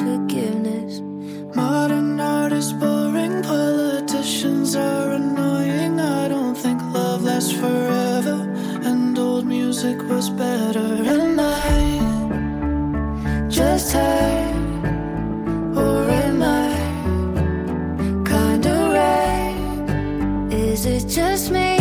forgiveness. Modern art is boring, politicians are annoying. I don't think love lasts forever, and old music was better. And I just hurt, or am I kinda right? Is it just me?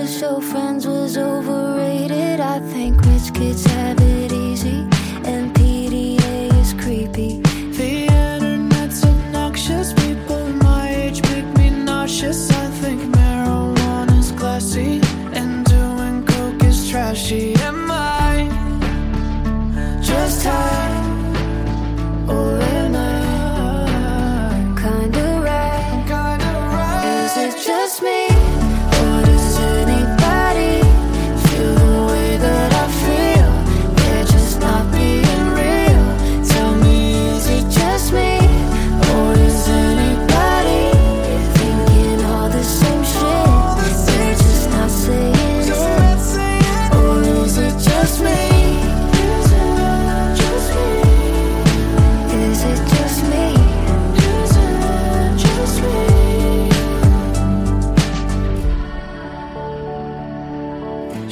The show Friends was overrated. I think rich kids have it easy, and PDA is creepy. The internet's obnoxious. People my age make me nauseous. I think marijuana's classy, and doing coke is trashy.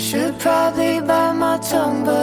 Should probably bite my tongue, but